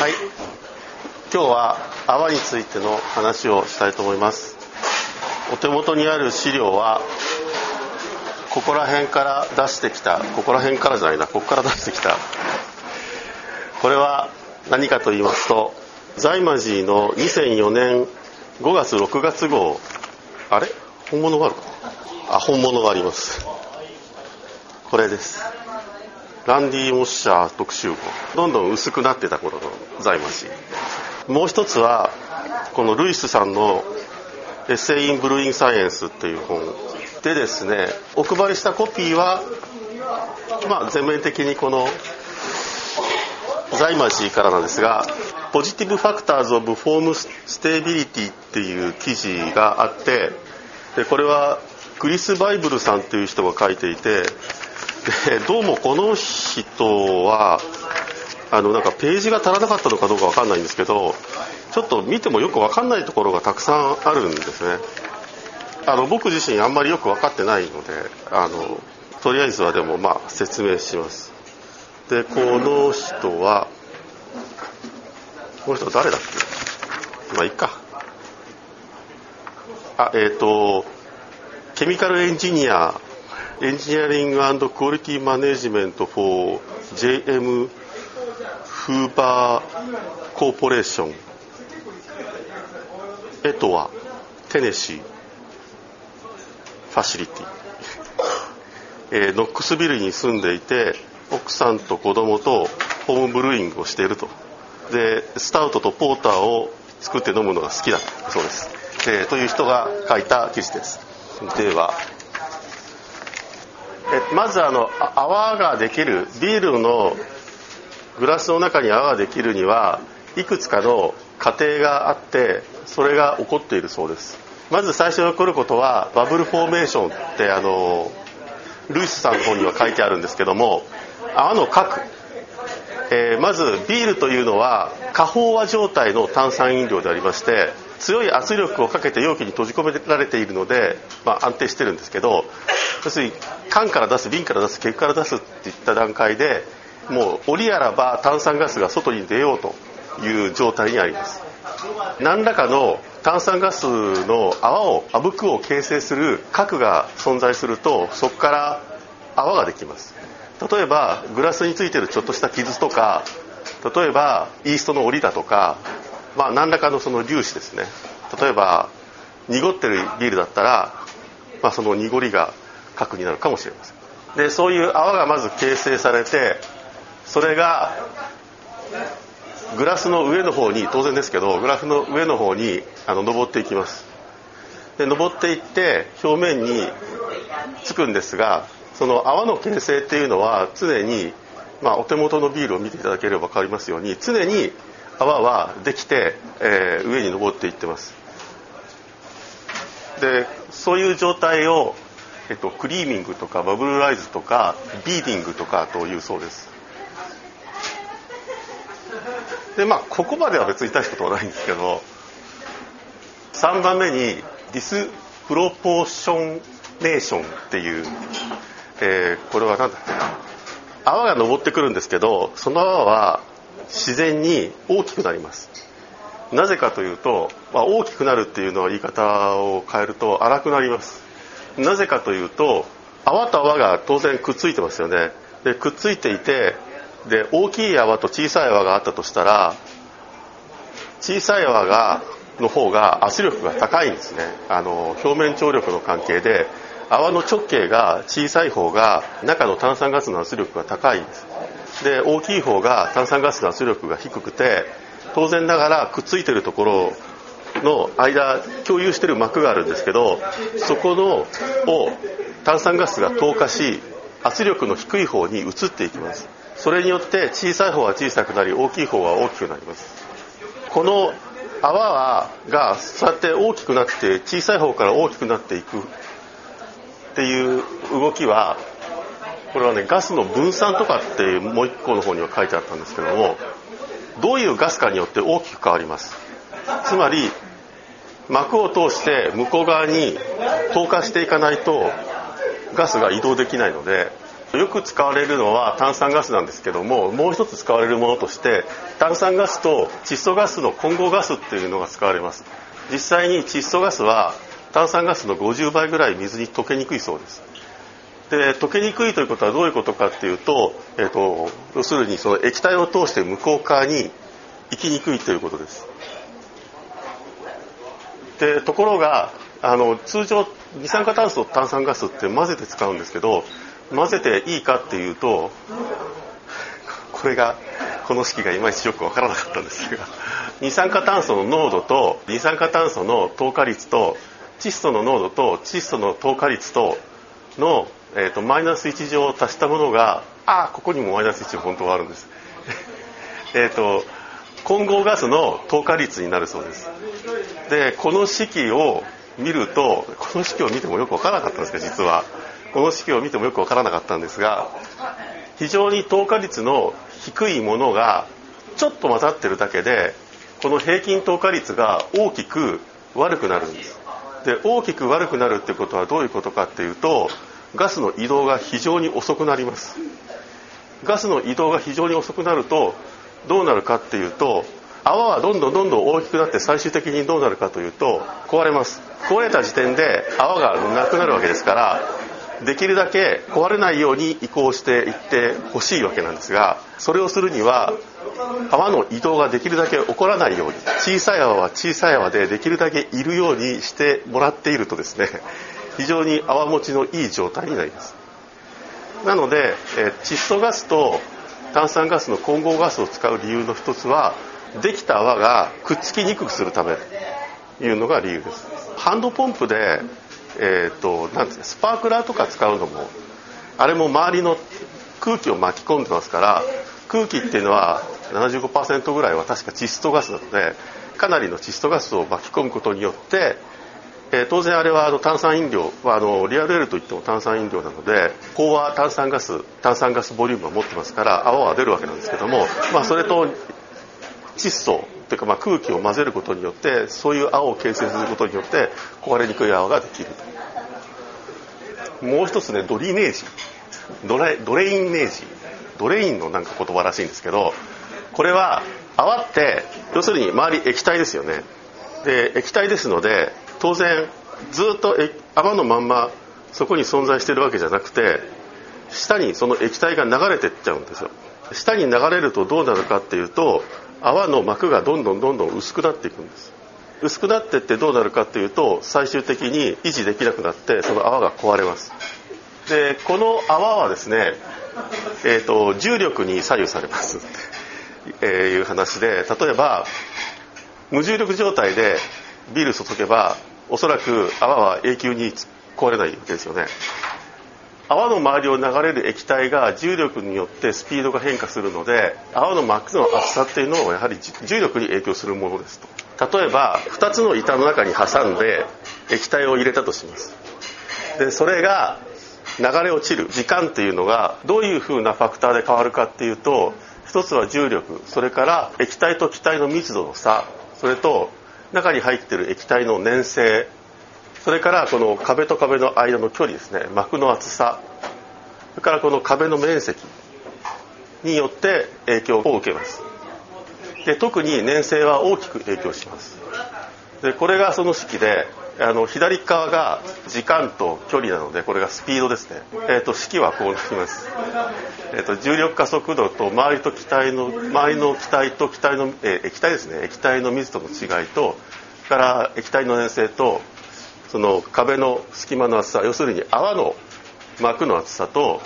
はい。今日は泡についての話をしたいと思います。お手元にある資料はここら辺から出してきた。ここら辺からじゃないな。ここから出してきた。これは何かと言いますと財魔寺の2004年5月6月号あれ？本物があるか？あ本物があります。これです。ランディ・モッシャー特集号。どんどん薄くなってた頃の財魔寺もう一つはこのルイスさんの「エッセイ・イン・ブルーイン・サイエンス」っていう本でですねお配りしたコピーは、まあ、全面的にこの財マジーからなんですが「 Positive Factors of Foam Stability」っていう記事があってでこれはクリス・バイブルさんっていう人が書いていてでどうもこの人はあのなんかページが足らなかったのかどうか分かんないんですけどちょっと見てもよく分かんないところがたくさんあるんですね。あの僕自身あんまりよく分かってないのであのとりあえずはでもまあ説明します。でこの人はこの人誰だっけ？まあいいか。あえっ、ー、とケミカルエンジニアエンジニアリングクオリティマネジメント for JM フーバーコーポレーションエトワテネシーファシリティ、えー、ノックスビルに住んでいて奥さんと子供とホームブルーイングをしていると。でスタウトとポーターを作って飲むのが好きだ。そうです。でという人が書いた記事です。ではえまずあの泡ができるビールのグラスの中に泡ができるにはいくつかの過程があってそれが起こっているそうです。まず最初に起こることはバブルフォーメーションってあのルイスさんの方には書いてあるんですけども泡の核、えー、まずビールというのは過飽和状態の炭酸飲料でありまして強い圧力をかけて容器に閉じ込められているので、まあ、安定してるんですけど要するに缶から出す瓶から出すケから出すっていった段階でもう折あらば炭酸ガスが外に出ようという状態にあります。何らかの炭酸ガスの泡をあぶくを形成する核が存在するとそこから泡ができます。例えばグラスについてるちょっとした傷とか例えばイーストの折だとか、まあ、何らかのその粒子ですね。例えば濁ってるビールだったら、まあ、その濁りが核になるかもしれません。でそういう泡がまず形成されてそれがグラスの上の方に当然ですけどグラフの上の方にあの登っていきます。で登っていって表面につくんですがその泡の形成っていうのは常に、まあ、お手元のビールを見ていただければ分かりますように常に泡はできて、えー、上に登っていってます。でそういう状態を、えっと、クリーミングとかバブルライズとかbeading とかというそうです。でまあここまでは別に大したことはないんですけど3番目に disproportionation っていう、えー、これは何だっけな。泡が昇ってくるんですけどその泡は自然に大きくなります。なぜかというと、まあ、大きくなるっていうのは言い方を変えると粗くなります。なぜかというと泡と泡が当然くっついてますよね。でくっついていてで大きい泡と小さい泡があったとしたら小さい泡がの方が圧力が高いんですね。あの表面張力の関係で泡の直径が小さい方が中の炭酸ガスの圧力が高いんです。で大きい方が炭酸ガスの圧力が低くて当然ながらくっついてるところの間共有してる膜があるんですけどそこのを炭酸ガスが透過し圧力の低い方に移っていきます。それによって小さい方は小さくなり大きい方は大きくなります。この泡はがそうやって大きくなって小さい方から大きくなっていくっていう動きはこれはねガスの分散とかってもう一個の方には書いてあったんですけどもどういうガスかによって大きく変わります。つまり膜を通して向こう側に透過していかないとガスが移動できないのでよく使われるのは炭酸ガスなんですけどももう一つ使われるものとして炭酸ガスと窒素ガスの混合ガスっていうのが使われます。実際に窒素ガスは炭酸ガスの50倍ぐらい水に溶けにくいそうです。で溶けにくいということはどういうことかっていうと,、えーと、要するにその液体を通して向こう側に行きにくいということです。でところがあの通常二酸化炭素と炭酸ガスって混ぜて使うんですけど混ぜていいかっていうとこれがこの式がいまいちよく分からなかったんですが二酸化炭素の濃度と二酸化炭素の透過率と窒素の濃度と窒素の透過率との、えーと、マイナス1乗を足したものがあ。あここにもマイナス1本当はあるんです。えっと混合ガスの透過率になるそうです。でこの式を見るとこの式を見てもよく分からなかったんですか実は。この式を見てもよく分からなかったんですが非常に透過率の低いものがちょっと混ざってるだけでこの平均透過率が大きく悪くなるんです。で大きく悪くなるってことはどういうことかっていうとガスの移動が非常に遅くなります。ガスの移動が非常に遅くなるとどうなるかっていうと泡はどんどんどんどん大きくなって最終的にどうなるかというと壊れます。壊れた時点で泡がなくなるわけですからできるだけ壊れないように移行していってほしいわけなんですがそれをするには泡の移動ができるだけ起こらないように小さい泡は小さい泡でできるだけいるようにしてもらっているとですね非常に泡持ちのいい状態になります。なので、え窒素ガスと炭酸ガスの混合ガスを使う理由の一つはできた泡がくっつきにくくするためというのが理由です。ハンドポンプで、えーと、なんですかスパークラーとか使うのもあれも周りの空気を巻き込んでますから空気っていうのは75%ぐらいは確か窒素ガスなのでかなりの窒素ガスを巻き込むことによって、えー、当然あれはあの炭酸飲料はあのリアルエルといっても炭酸飲料なので飽和炭酸ガス炭酸ガスボリュームを持ってますから泡は出るわけなんですけども、まあ、それと窒素というかまあ空気を混ぜることによってそういう泡を形成することによって壊れにくい泡ができると。もう一つねドリネージ。ドレドレインネージ。ドレインのなんか言葉らしいんですけどこれは泡って要するに周り液体ですよね。で液体ですので当然ずっと泡のまんまそこに存在してるわけじゃなくて下にその液体が流れてっちゃうんですよ。下に流れるとどうなるかっていうと泡の膜がどんどんどんどん薄くなっていくんです。薄くなってってどうなるかっていうと最終的に維持できなくなってその泡が壊れます。でこの泡はですね、えーと、重力に左右されます。っ ていう話で例えば無重力状態でビール注げばおそらく泡は永久に壊れないわけですよね。泡の周りを流れる液体が重力によってスピードが変化するので泡の膜の厚さっていうのをやはり重力に影響するものですと。例えば2つの板の中に挟んで液体を入れたとします。でそれが流れ落ちる時間っていうのがどういうふうなファクターで変わるかっていうと一つは重力それから液体と気体の密度の差それと中に入ってる液体の粘性それからこの壁と壁の間の距離ですね。膜の厚さ。それからこの壁の面積によって影響を受けます。で特に粘性は大きく影響します。でこれがその式であの左側が時間と距離なのでこれがスピードですね、えーと、式はこうなります、えーと、重力加速度と周りと気体の周りの気体と気体の、えー、液体ですね。液体の密度の違いとから液体の粘性とその壁の隙間の厚さ要するに泡の膜の厚さと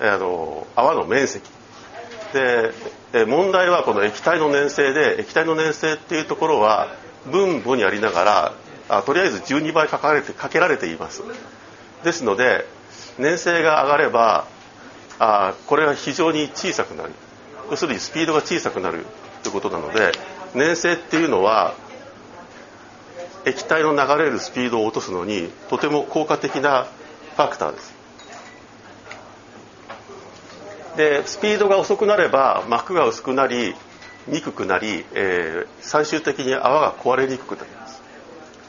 あの泡の面積。でえ問題はこの液体の粘性で液体の粘性っていうところは分母にありながらあとりあえず12倍かかれてかけられています。ですので粘性が上がればあこれは非常に小さくなる。要するにスピードが小さくなる。ということなので粘性っていうのは液体の流れるスピードを落とすのにとても効果的なファクターです。でスピードが遅くなれば膜が薄くなりにくくなり、えー、最終的に泡が壊れにくくなります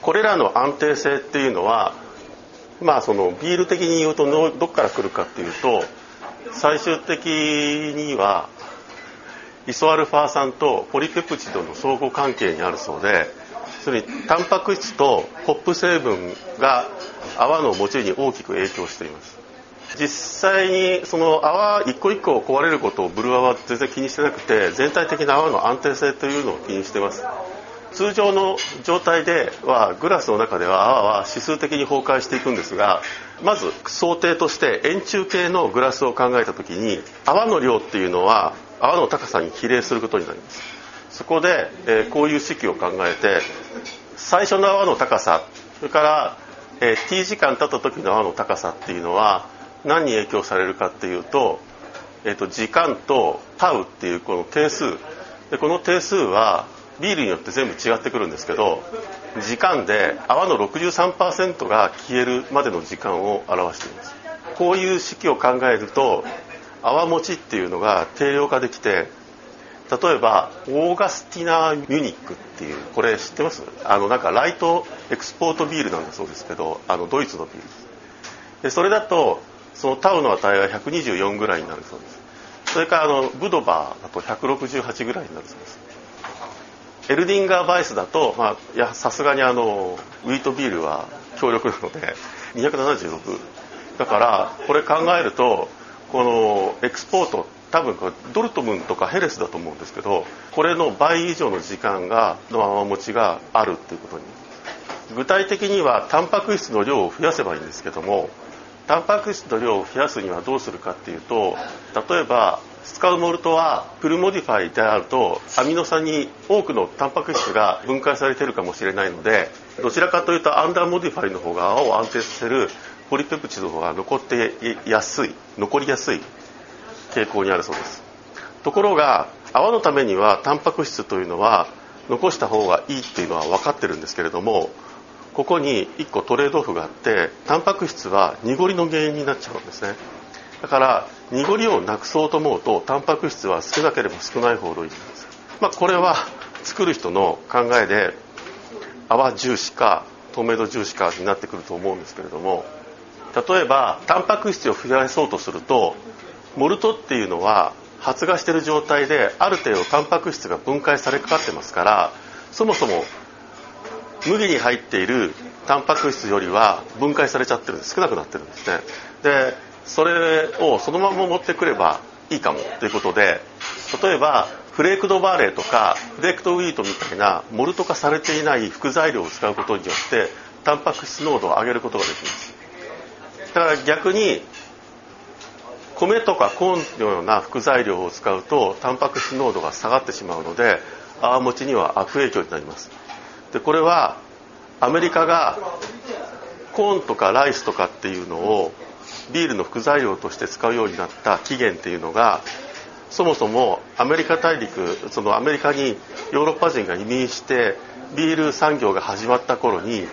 これらの安定性っていうのはまあそのビール的に言うとどこから来るかっていうと最終的にはイソアルファ酸とポリペプチドの相互関係にあるそうでそれにタンパク質とホップ成分が泡の持ちに大きく影響しています。実際にその泡一個一個壊れることをブルワは全然気にしてなくて全体的な泡の安定性というのを気にしてます。通常の状態ではグラスの中では泡は指数的に崩壊していくんですがまず想定として円柱形のグラスを考えた時に泡の量っていうのは泡の高さに比例することになります。そこで、え、こういう式を考えて最初の泡の高さそれから、え、t 時間経った時の泡の高さっていうのは何に影響されるかっていうと,、えーと、時間とタウっていうこの定数。でこの定数はビールによって全部違ってくるんですけど時間で泡の63%が消えるまでの時間を表しています。こういう式を考えると泡持ちっていうのが定量化できて例えばオーガスティナー・ミュニックっていうこれ知ってます？あのなんかライトエクスポートビールなんだそうですけどあのドイツのビール。ですでそれだとそのタウの値が124ぐらいになるそうです。それからあのブドバーだと168ぐらいになるそうです。エルディンガーバイスだとさすがにあのウィートビールは強力なので276だからこれ考えるとこのエクスポート多分ドルトムンとかヘレスだと思うんですけどこれの倍以上の時間がの泡持ちがあるっていうことに。具体的にはタンパク質の量を増やせばいいんですけどもタンパク質の量を増やすにはどうするかっていうと例えば使うモルトは full modify であるとアミノ酸に多くのタンパク質が分解されているかもしれないのでどちらかというと under modify の方が泡を安定させるポリペプチドの方が残ってやすい残りやすい傾向にあるそうです。ところが泡のためにはタンパク質というのは残した方がいいっていうのは分かってるんですけれどもここに1個トレードオフがあってタンパク質は濁りの原因になっちゃうんですね。だから濁りをなくそうと思うとタンパク質は少なければ少ないほどいいんです、まあ、これは作る人の考えで泡重視か透明度重視かになってくると思うんですけれども例えばタンパク質を増やそうとするとモルトっていうのは発芽してる状態である程度タンパク質が分解されかかってますからそもそも麦に入っているタンパク質よりは分解されちゃってるんです。少なくなってるんですね。でそれをそのまま持ってくればいいかもということで例えばフレークドバーレーとかフレークドウィートみたいなモルト化されていない副材料を使うことによってタンパク質濃度を上げることができます。だから逆に米とかコーンのような副材料を使うとタンパク質濃度が下がってしまうので泡餅には悪影響になります。でこれはアメリカがコーンとかライスとかっていうのをビールの副材料として使うようになった起源っていうのがそもそもアメリカ大陸そのアメリカにヨーロッパ人が移民してビール産業が始まった頃に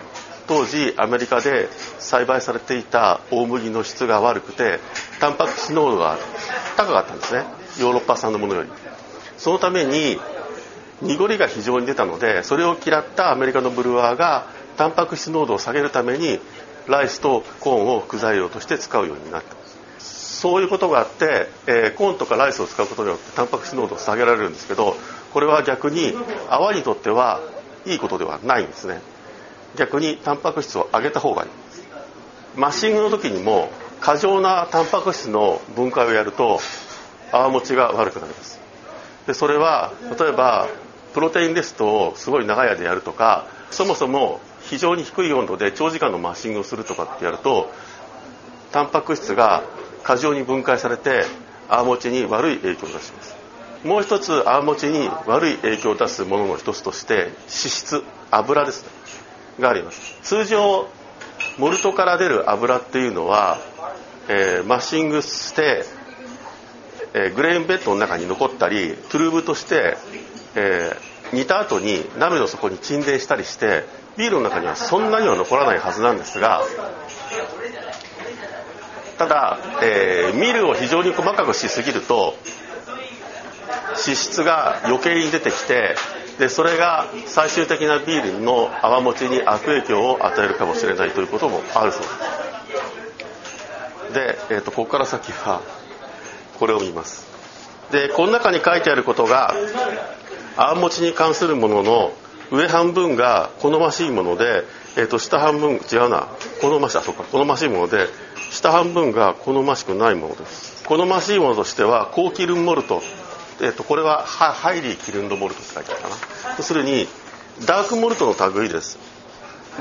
当時アメリカで栽培されていた大麦の質が悪くてタンパク質濃度が高かったんですね。ヨーロッパ産のものより。そのために濁りが非常に出たのでそれを嫌ったアメリカのブルワーがタンパク質濃度を下げるためにライスとコーンを副材料として使うようになったそういうことがあって、えー、コーンとかライスを使うことによってタンパク質濃度を下げられるんですけどこれは逆に泡にとってはいいことではないんですね。逆にタンパク質を上げた方がいい。マッシングの時にも過剰なタンパク質の分解をやると泡持ちが悪くなります。でそれは例えばプロテインレストをすごい長い間やるとかそもそも非常に低い温度で長時間のマッシングをするとかってやるとタンパク質が過剰に分解されて泡持ちに悪い影響を出します。もう一つ泡持ちに悪い影響を出すものの一つとして脂質油ですね。があります。通常モルトから出る油っていうのは、えー、マッシングして、えー、グレーンベッドの中に残ったりトゥルーブとして、えー、煮た後に鍋の底に沈殿したりしてビールの中にはそんなには残らないはずなんですがただ、えー、ミルを非常に細かくしすぎると脂質が余計に出てきてでそれが最終的なビールの泡持ちに悪影響を与えるかもしれないということもあるそうです。で、えーと、ここから先はこれを見ます。でこの中に書いてあることがあんもちに関するものの上半分が好ましいもので、えー、と下半分違うな。好ましいあそうか。好ましいもので下半分が好ましくないものです。好ましいものとしては高キルンモルト、えー、とこれはハイリーキルンドモルトって書いてあるかな。要するにダークモルトの類です。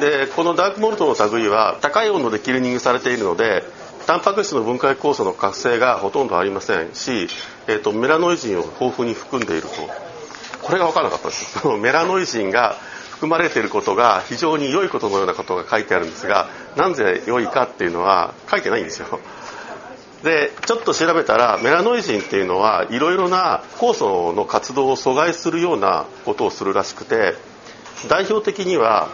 でこのダークモルトの類は高い温度でキルニングされているのでタンパク質の分解酵素の活性がほとんどありませんし、えーと、メラノイジンを豊富に含んでいると。これが分からなかったです。メラノイジンが含まれていることが非常に良いことのようなことが書いてあるんですがなぜ良いかっていうのは書いてないんですよ。でちょっと調べたらメラノイジンっていうのはいろいろな酵素の活動を阻害するようなことをするらしくて代表的には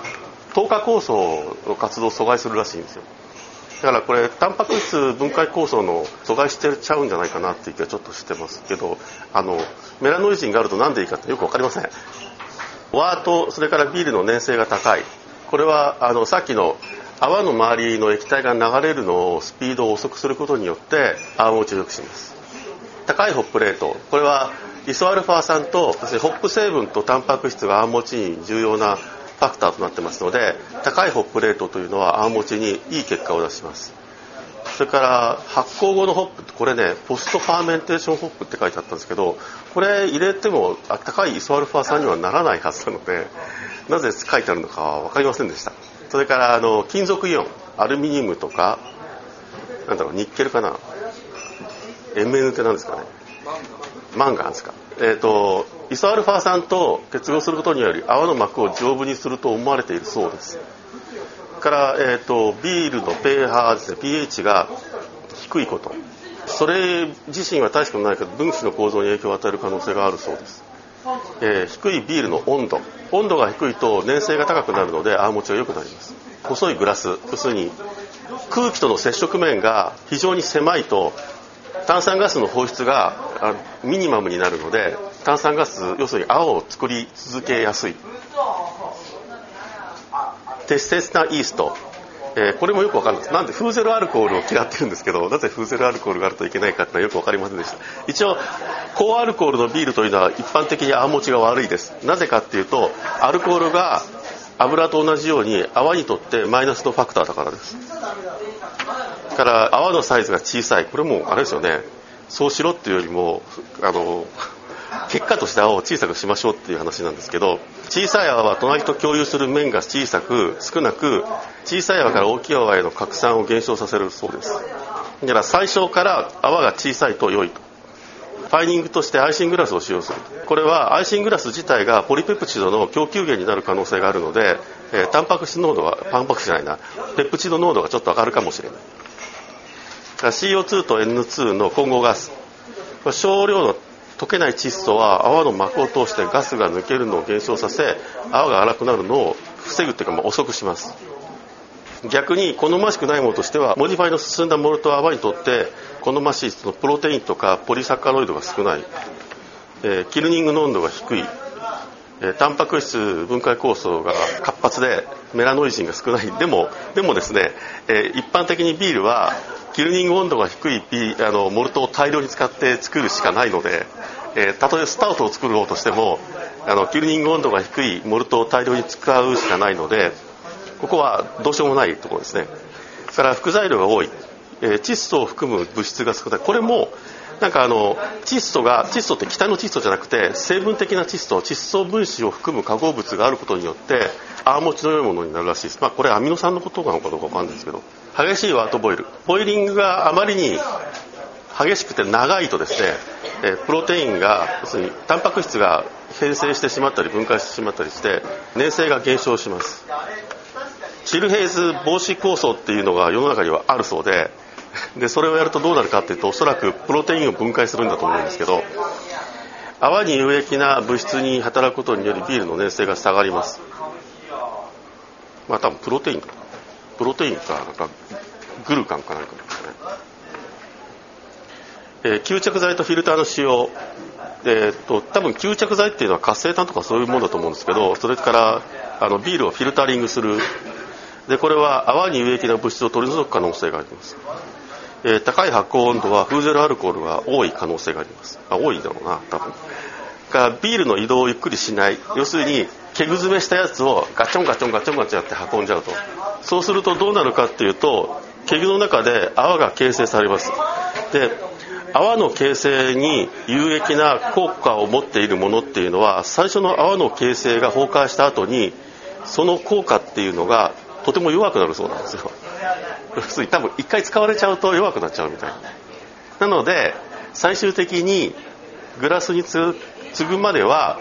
糖化酵素の活動を阻害するらしいんですよ。だからこれタンパク質分解酵素の阻害してちゃうんじゃないかなっていう気はちょっとしてますけどあのメラノイジンがあると何でいいかってよく分かりません。ワーとそれからビールの粘性が高い。これはあのさっきの泡の周りの液体が流れるのをスピードを遅くすることによって泡を良くします。高いホップレート。これはイソアルファ酸とホップ成分とタンパク質が泡持ちに重要なファクターとなってますので高いホップレートというのは泡持ちにいい結果を出します。それから発酵後のホップってこれね post fermentation hop って書いてあったんですけどこれ入れても高いイソアルファ酸にはならないはずなのでなぜ書いてあるのかは分かりませんでした。それからあの金属イオンアルミニウムとかなんだろうニッケルかな？ Mn って何ですかね？マンガンですか？えっ、ー、とイソアルファ酸と結合することにより泡の膜を丈夫にすると思われているそうです。から、えーと、ビールの pH ですね pH が低いこと。それ自身は大したことないけど分子の構造に影響を与える可能性があるそうです。えー、低いビールの温度。温度が低いと粘性が高くなるので泡持ちが良くなります。細いグラス要するに空気との接触面が非常に狭いと炭酸ガスの放出がミニマムになるので炭酸ガス要するに泡を作り続けやすい。適切なイースト。えー、これもよくわかるんです。なんでフーゼルアルコールを嫌ってるんですけどなぜフーゼルアルコールがあるといけないかっていうのはよく分かりませんでした。一応高アルコールのビールというのは一般的に泡持ちが悪いです。なぜかっていうとアルコールが油と同じように泡にとってマイナスのファクターだからです。から泡のサイズが小さい。これもあれですよね。そうしろっていうよりもあの結果として泡を小さくしましょうっていう話なんですけど小さい泡は隣と共有する面が小さく少なく小さい泡から大きい泡への拡散を減少させるそうです。だから最初から泡が小さいと良いと。ファイニングとしてアイシングラスを使用するこれはアイシングラス自体がポリペプチドの供給源になる可能性があるので、えー、タンパク質濃度はタンパク質じゃないな。ペプチド濃度がちょっと上がるかもしれない。CO2 と N2 の混合ガス。少量の溶けない窒素は泡の膜を通してガスが抜けるのを減少させ泡が粗くなるのを防ぐっていうか、まあ、遅くします。逆に好ましくないものとしては modify の進んだモルトは泡にとって好ましいそのプロテインとか polysaccharide が少ない、えー、 kilning 濃度が低い。えー、タンパク質分解酵素が活発でメラノイジンが少ない。でもでもですね、えー、一般的にビールはキルニング温度が低いビあのモルトを大量に使って作るしかないので、えー、たとえスタウトを作ろうとしてもあのキルニング温度が低いモルトを大量に使うしかないのでここはどうしようもないところですね。それから副材料が多い、えー、窒素を含む物質が少ない。これもなんかあの窒素が窒素って気体の窒素じゃなくて成分的な窒素窒素分子を含む化合物があることによって泡持ちの良いものになるらしいです、まあ、これアミノ酸のことなのかどうか分かんないですけど。激しいワートボイル。ボイリングがあまりに激しくて長いとですねプロテインが要するにタンパク質が変性してしまったり分解してしまったりして粘性が減少します。チルヘイズ防止酵素っていうのが世の中にはあるそうででそれをやるとどうなるかっていうとおそらくプロテインを分解するんだと思うんですけど泡に有益な物質に働くことによりビールの粘性が下がります。まあ多分プロテインか。プロテインかなんかグルカンかなんかですね、えー、吸着剤とフィルターの使用。えー、っと多分吸着剤っていうのは活性炭とかそういうものだと思うんですけどそれからあのビールをフィルタリングする。でこれは泡に有益な物質を取り除く可能性があります。えー、高い発酵温度はフーゼルアルコールが多い可能性があります。あ多いだろうな多分。がビールの移動をゆっくりしない。要するにケグ詰めしたやつをガチョンガチョンガチョンガチョンって運んじゃうと。そうするとどうなるかっていうとケグの中で泡が形成されます。で泡の形成に有益な効果を持っているものっていうのは最初の泡の形成が崩壊した後にその効果っていうのがとても弱くなるそうなんですよ。要するに多分一回使われちゃうと弱くなっちゃうみたいな。なので最終的にグラスに継ぐまでは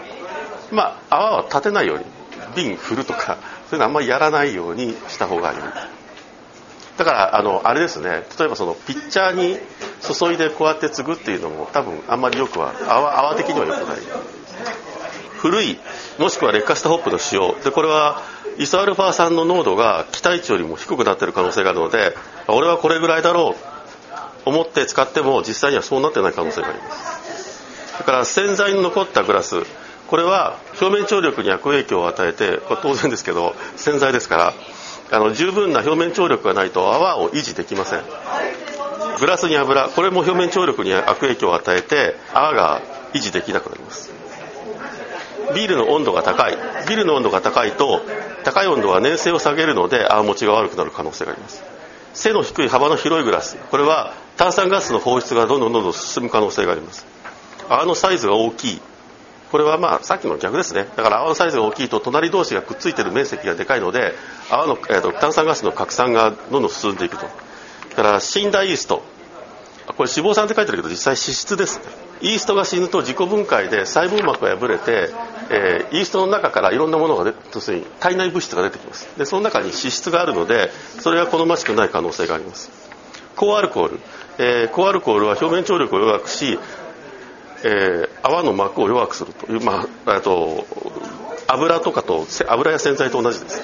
まあ泡は立てないように瓶振るとかそういうのあんまりやらないようにした方がいい。だからあのあれですね。例えばそのピッチャーに注いでこうやって継ぐっていうのも多分あんまりよくは泡泡的には良くない。古いもしくは劣化したホップの使用でこれはイソアルファ酸の濃度が期待値よりも低くなってる可能性があるので俺はこれぐらいだろう思って使っても実際にはそうなってない可能性があります。だから洗剤に残ったグラス。これは表面張力に悪影響を与えてこれ当然ですけど洗剤ですからあの十分な表面張力がないと泡を維持できません。グラスに油これも表面張力に悪影響を与えて泡が維持できなくなります。ビールの温度が高い。ビールの温度が高いと高い温度は粘性を下げるので泡持ちが悪くなる可能性があります。背の低い幅の広いグラス。これは炭酸ガスの放出がどんどんどんどん進む可能性があります。泡のサイズが大きい。これはまあさっきの逆ですね。だから泡のサイズが大きいと隣同士がくっついてる面積がでかいので泡の、えーと、炭酸ガスの拡散がどんどん進んでいくと。だから死んだイースト。これ脂肪酸って書いてあるけど実際脂質ですイーストが死ぬと自己分解で細胞膜が破れて、えー、イーストの中からいろんなものが要するに体内物質が出てきます。でその中に脂質があるのでそれが好ましくない可能性があります。高アルコール、えー、高アルコールは表面張力を弱くしえー、泡の膜を弱くすると。いう、まあ、と油とかと油や洗剤と同じです。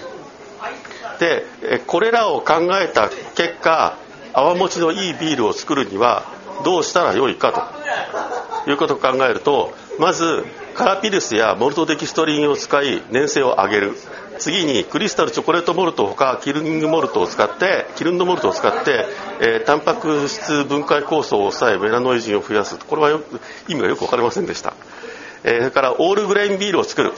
でこれらを考えた結果泡持ちのいいビールを作るにはどうしたらよいかと。いうことを考えるとまずカラピルスやモルトデキストリンを使い粘性を上げる。次にクリスタルチョコレートモルトほか kilning モルトを使って kilned malt を使って、えー、タンパク質分解酵素を抑えメラノイジンを増やす。これは意味がよく分かりませんでした、えー、それから all grain ビールを作る。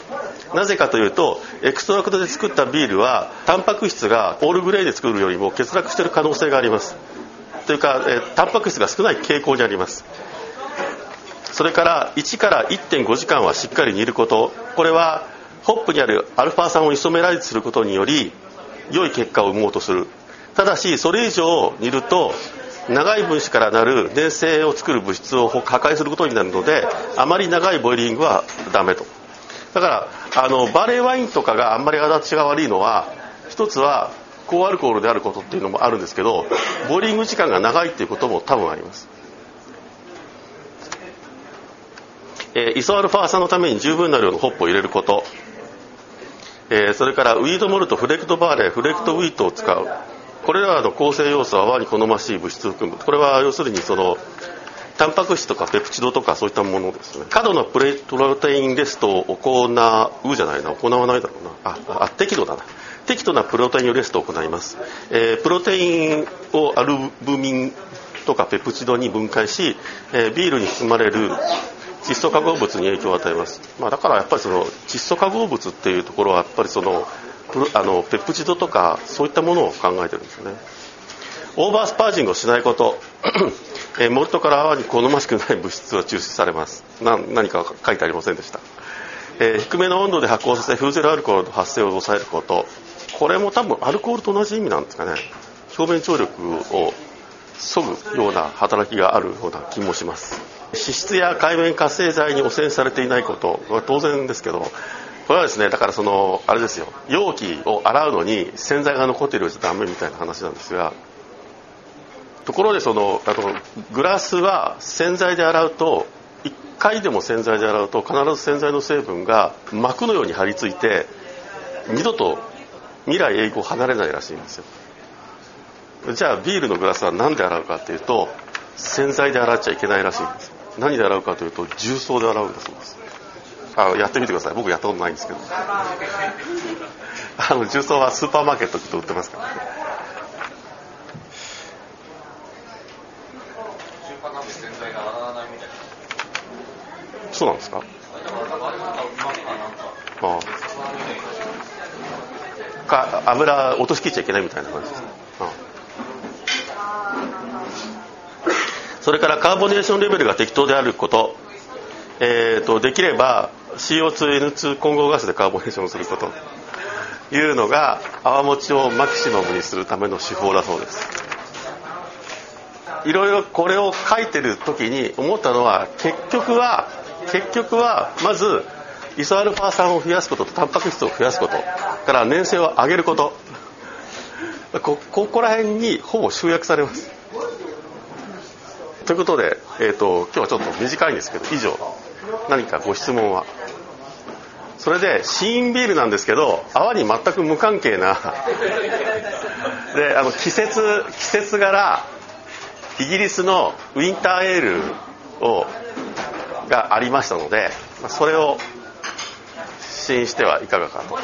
なぜかというと extract で作ったビールはタンパク質が all grain で作るよりも欠落している可能性があります。というか、えー、タンパク質が少ない傾向にあります。それから1から1.5時間はしっかり煮ること。これはホップにあるアルファ酸をイソメライズすることにより良い結果を生もうとする。ただしそれ以上煮ると長い分子からなる粘性を作る物質を破壊することになるのであまり長いボイリングはダメと。だからあのバレーワインとかがあんまり形が悪いのは一つは高アルコールであることっていうのもあるんですけどボイリング時間が長いっていうことも多分あります。えー、イソアルファ酸のために十分な量のホップを入れること。えー、それから wheat malt flaked barley flaked wheat を使う。これらの構成要素は泡に好ましい物質を含む。これは要するにそのタンパク質とかペプチドとかそういったものですね。過度のプレ protein rest を行うじゃないな。行わないだろうな。ああ適度だな。適度な protein rest を行います、えー、プロテインをアルブミンとかペプチドに分解し、えー、ビールに含まれる窒素化合物に影響を与えます、まあ、だからやっぱりその窒素化合物っていうところはやっぱりそのあのペプチドとかそういったものを考えてるんですよね。オーバースパージングをしないこと。えモルトから泡に好ましくない物質は抽出されます。何か書いてありませんでした、えー、低めの温度で発酵させフーゼルアルコールの発生を抑えること。これも多分アルコールと同じ意味なんですかね。表面張力を削ぐような働きがあるような気もします。脂質や海面活性剤に汚染されていないことは当然ですけどこれはですねだからそのあれですよ。容器を洗うのに洗剤が残っているじゃダメみたいな話なんですがところでそのあとグラスは洗剤で洗うと1回でも洗剤で洗うと必ず洗剤の成分が膜のように張り付いて二度と未来永劫離れないらしいんですよ。じゃあビールのグラスは何で洗うかっていうと洗剤で洗っちゃいけないらしいんです。何で洗うかというと重曹で洗うんだそうです。あやってみてください。僕やったことないんですけど。あの重曹はスーパーマーケットと売ってますから、ね、そうなんですか？ああ。か油落としきっちゃいけないみたいな感じですか？それからカーボネーションレベルが適当であることえーと、できれば CO2N2 混合ガスでカーボネーションすること。というのが泡持ちをマキシマムにするための手法だそうです。いろいろこれを書いてる時に思ったのは結局は結局はまずイソアルファ酸を増やすこととタンパク質を増やすこと。から粘性を上げること。ここら辺にほぼ集約されます。ということで、えーと、今日はちょっと短いんですけど以上。何かご質問は。それでシーンビールなんですけど泡に全く無関係な。であの季節季節柄イギリスのウィンターエールをがありましたのでそれを試飲してはいかがかと。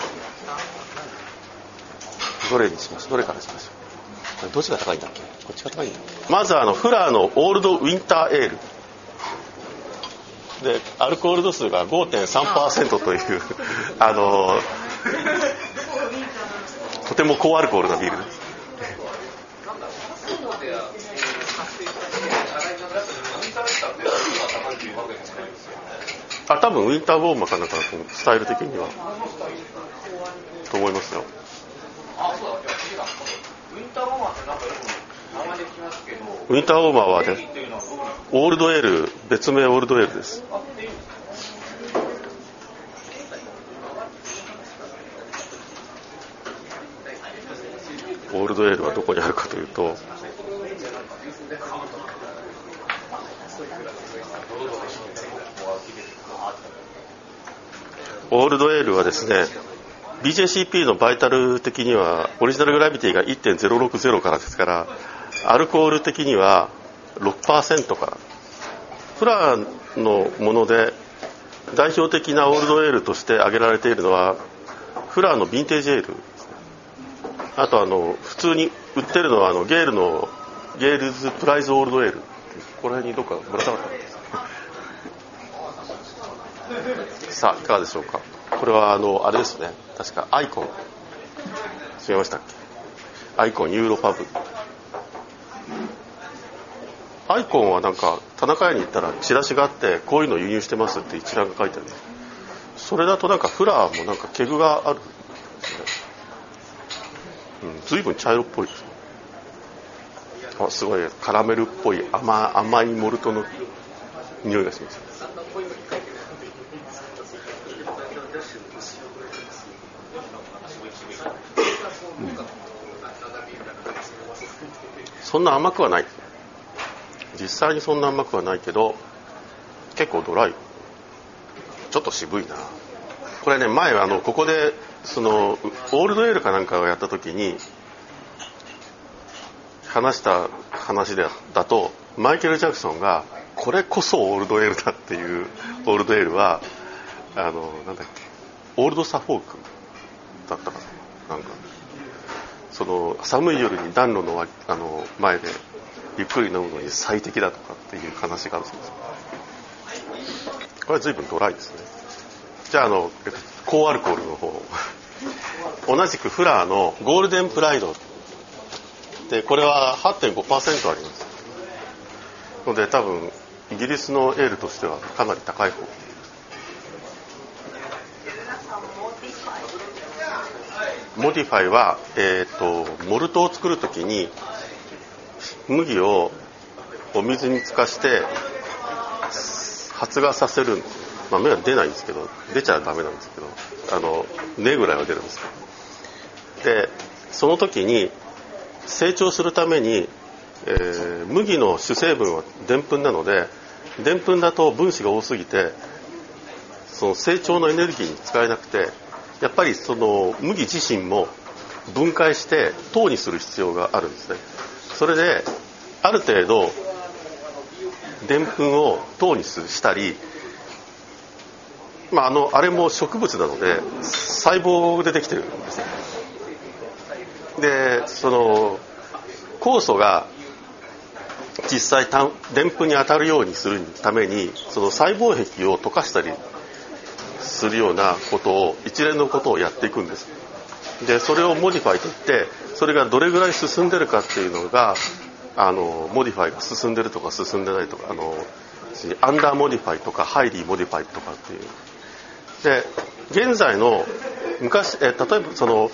どれにしましょうどれからしましょうどっちが高いんだっけ？こっちが高いんだまずあのフラーのオールドウィンターエール。でアルコール度数が5.3%という あのとても高アルコールなビールですあ多分ウィンターウォーマーかなんかスタイル的には。と思いますよ。ウィンターウォで聞きますけどウィンターウォーマーはねオールドエール別名オールドエールです。オールドエールはどこにあるかというとオールドエールはですね BJCP のバイタル的にはオリジナルグラビティが1.060からですからアルコール的には6%からフラーのもので代表的なオールドエールとして挙げられているのはフラーのヴィンテージエール。あとあの普通に売ってるのはあのゲールのゲールズプライズオールドエール。ここら辺にどっかぶら下がったんです。さあいかがでしょうか。これはあのあれですね。確かアイコン。違いましたっけ。アイコンユーロパブ。アイコンはなんか田中屋に行ったらチラシがあってこういうの輸入してますって一覧が書いてある。それだとなんかフラーもなんかケグがある、うん、随分茶色っぽいですあすごいカラメルっぽい甘甘いモルトの匂いがします、そんな甘くはない。実際にそんな甘くはないけど結構ドライ。ちょっと渋いな。これね前あのここでそのオールドエールかなんかをやった時に話した話でだとマイケル・ジャクソンがこれこそオールドエールだっていうオールドエールはあのなんだっけオールドサフォークだったかな。なんかその寒い夜に暖炉のあの前でゆっくり飲むのに最適だとかっていう話があるそうです。これは随分ドライですね。じゃああの高アルコールの方。同じくフラーのゴールデンプライドでこれは8.5%あります。ので多分イギリスのエールとしてはかなり高い方。 modify は、えーと、とモルトを作るときに麦をお水に浸かして発芽させるまあ芽は出ないんですけど出ちゃダメなんですけどあの根ぐらいは出るんですでその時に成長するために、えー、麦の主成分はでんぷんなのででんぷんだと分子が多すぎてその成長のエネルギーに使えなくてやっぱりその麦自身も分解して糖にする必要があるんですね。それである程度でんぷんを糖にしたり、まあ、あのあれも植物なので細胞でできてるんですね。でその酵素が実際でんぷんに当たるようにするためにその細胞壁を溶かしたりするようなことを一連のことをやっていくんです。でそれを modify といってそれがどれぐらい進んでるかっていうのがあの modify が進んでるとか進んでないとかあの under modify とか highly modify とかっていう。で現在の昔え例えばその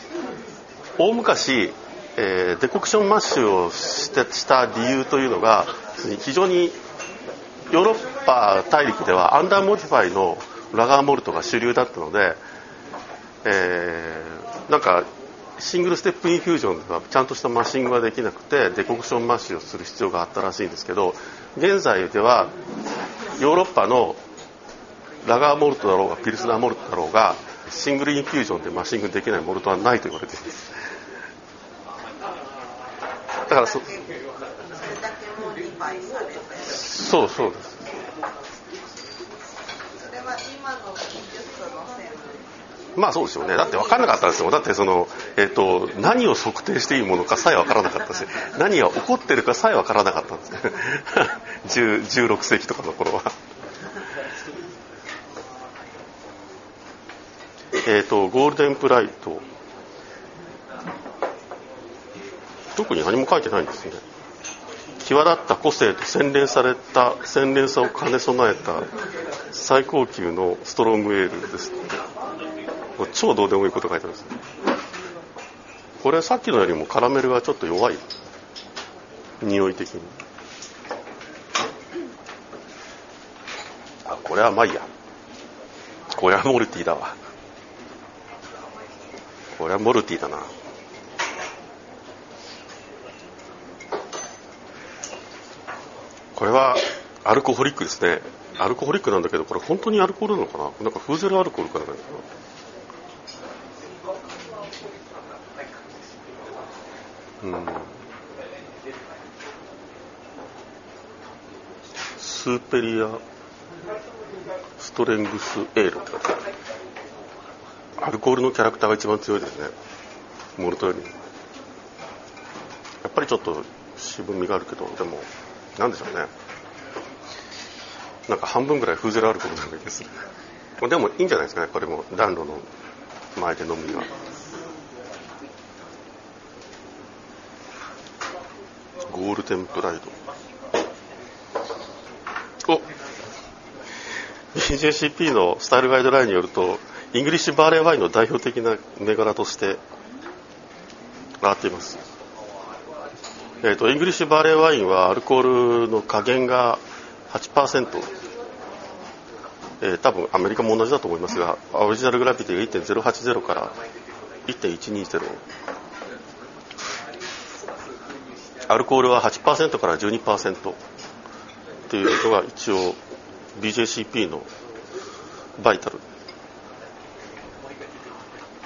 大昔、えー、 decoction mash をしてした理由というのが非常にヨーロッパ大陸では under modify のラガーモルトが主流だったので、えー、なんか single step infusion ではちゃんとした mashing ができなくて decoction mash をする必要があったらしいんですけど現在ではヨーロッパのラガーモルトだろうがピルスナーモルトだろうが single infusion で mashing できないモルトはないと言われています。だからそそうそうですまあそうですよね。だって分からなかったですよ。だってその、えーと、何を測定していいものかさえ分からなかったし 何が起こってるかさえ分からなかったんです。16世紀とかの頃は。えっとゴールデンプライト。特に何も書いてないんですね。際立った個性と洗練された洗練さを兼ね備えた最高級のストロングエールですって超どうでもいいこと書いてますこれさっきのよりもカラメルがちょっと弱い。匂い的に。あこれはまあいや。これはモルティだわ。これはモルティだな。これはアルコホリックですね。アルコホリックなんだけどこれ本当にアルコールなのかな？なんかフーゼルアルコールかなんかなうんスーペリアストレングスエールって書いてある。アルコールのキャラクターが一番強いですね。モルトより。やっぱりちょっと渋みがあるけどでもなんでしょうね。なんか半分ぐらい風ゼルあることながいいですでもいいんじゃないですかね。これも暖炉の前で飲むには。ゴールデンプライド。お。BJCP のスタイルガイドラインによると English barley wine の代表的な銘柄として上がっています。えーと、 English barley wine はアルコールの下限が8%、えー、多分アメリカも同じだと思いますが original gravity が1.080から1.120アルコールは8%から12%っていうのが一応 BJCP のバイタル。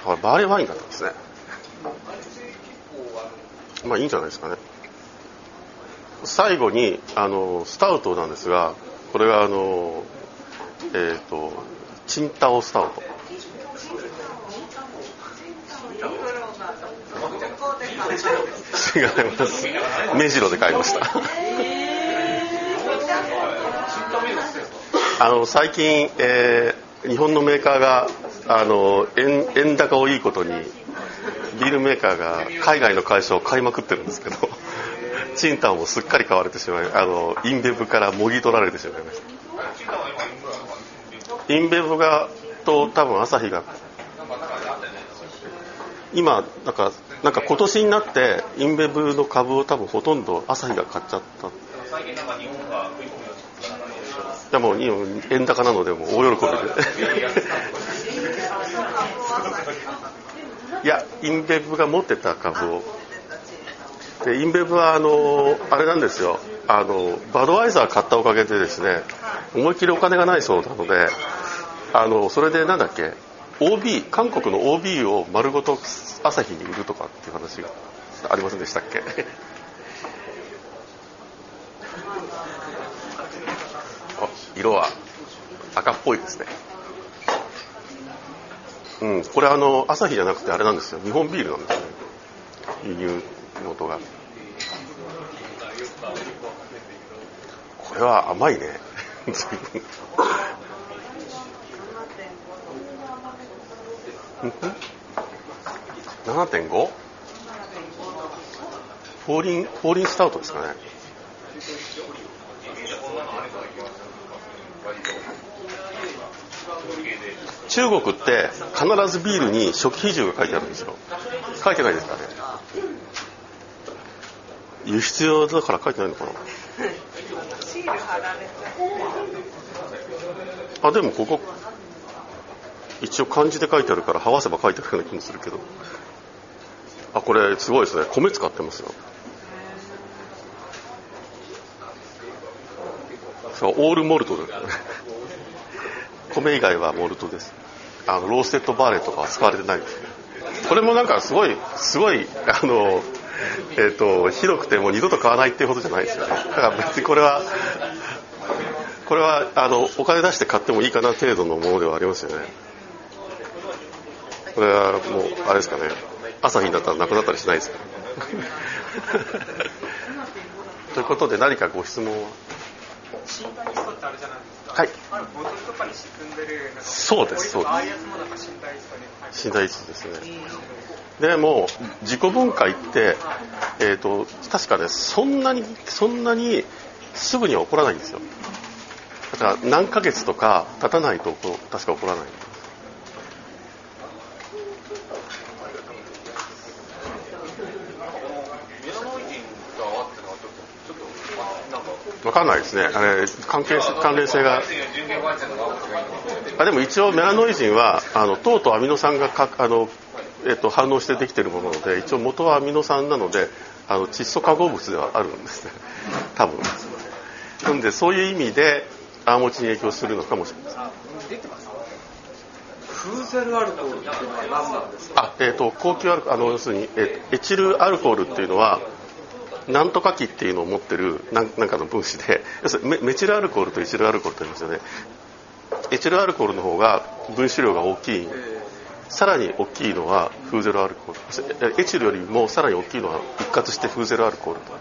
バーレーワインだったんですね。まあいいんじゃないですかね。最後にあのスタウトなんですがこれがあのえっ、ー、とチンタオスタウト。違います。目白で買いました。あの最近、えー、日本のメーカーがあの円円高をいいことにビールメーカーが海外の会社を買いまくってるんですけどチンタンもすっかり買われてしまいあのインベブからもぎ取られてしまいました。インベブがと多分朝日が今なんかなんか今年になってインベブの株を多分ほとんど朝日が買っちゃった。でも円高なのでも大喜びで。いやインベブが持ってた株を。でインベブはあのあれなんですよ。あのバドワイザー買ったおかげでですね思いっきりお金がないそうなのであのそれでなんだっけ OB 韓国の OB を丸ごと朝日に売るとかっていう話がありませんでしたっけ？色は赤っぽいですね。うんこれあの朝日じゃなくてあれなんですよ。日本ビールなんですね輸入元が。これは甘いね。随分 7.5? foreign、foreign stout ですかね。中国って必ずビールに初期比重が書いてあるんですよ。書いてないですかね？輸出用だから書いてないのかな？あ、でもここ、一応漢字で書いてあるから、はわせば書いてあるような気もするけど。あ、これすごいですね。米使ってますよ。そう、オールモルトですね。米以外はモルトです。あの、ローステッドバーレーとかは使われてないですね。これもなんかすごい、すごい、あの、えっ、ー、と、ひどくてもう二度と買わないっていうことじゃないですよね。だから別にこれは、これは、あの、お金出して買ってもいいかな程度のものではありますよね。これはもう、あれですかね。朝日になったらなくなったりしないですか？ということで何かご質問は？シンタリストってあるじゃないですか。はい。あれ、ボトルとかに沈んでる、そうです、そうです。ああいうやつもなんかシンタリストに入シンタリストですね。でも、自己分解って、えっ、ー、と、確かね、そんなに、そんなにすぐには起こらないんですよ。だから何ヶ月とか経たないと確か起こらない。分かんないですね、あれ関係関連性が。あでも一応、メラノイジンはあの糖とアミノ酸がかあの、えっと、反応してできているものなので、一応元はアミノ酸なので、あの窒素化合物ではあるんですね、多分。なので、そういう意味で、アーモチに影響するのかもしれません。フーゼルアルコールっていうのは何なんですか？あ、えっ、ー、と、高級アルコール、あの、要するに、えー、エチルアルコールっていうのは、なんとか基っていうのを持ってるなんかの分子で要するにメチルアルコールとエチルアルコールと言いますよね。エチルアルコールの方が分子量が大きい。さらに大きいのはフーゼルアルコール。エチルよりもさらに大きいのは一括してフーゼルアルコールと。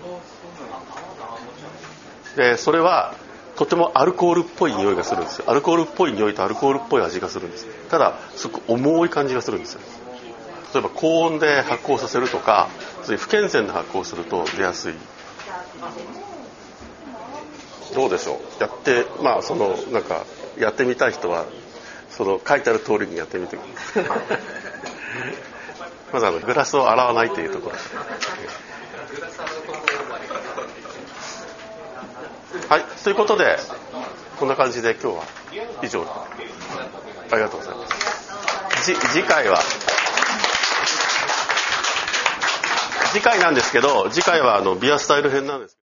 でそれはとてもアルコールっぽい匂いがするんですよ。アルコールっぽい匂いとアルコールっぽい味がするんです。ただすごく重い感じがするんですよ。例えば高温で発酵させるとか不健全な発酵すると出やすい。どうでしょう？やってまあそのなんかやってみたい人はその書いてある通りにやってみて。くださいまずあのグラスを洗わないというところ。はいということでこんな感じで今日は以上。ありがとうございます。次回は次回なんですけど次回はあのビアスタイル編なんです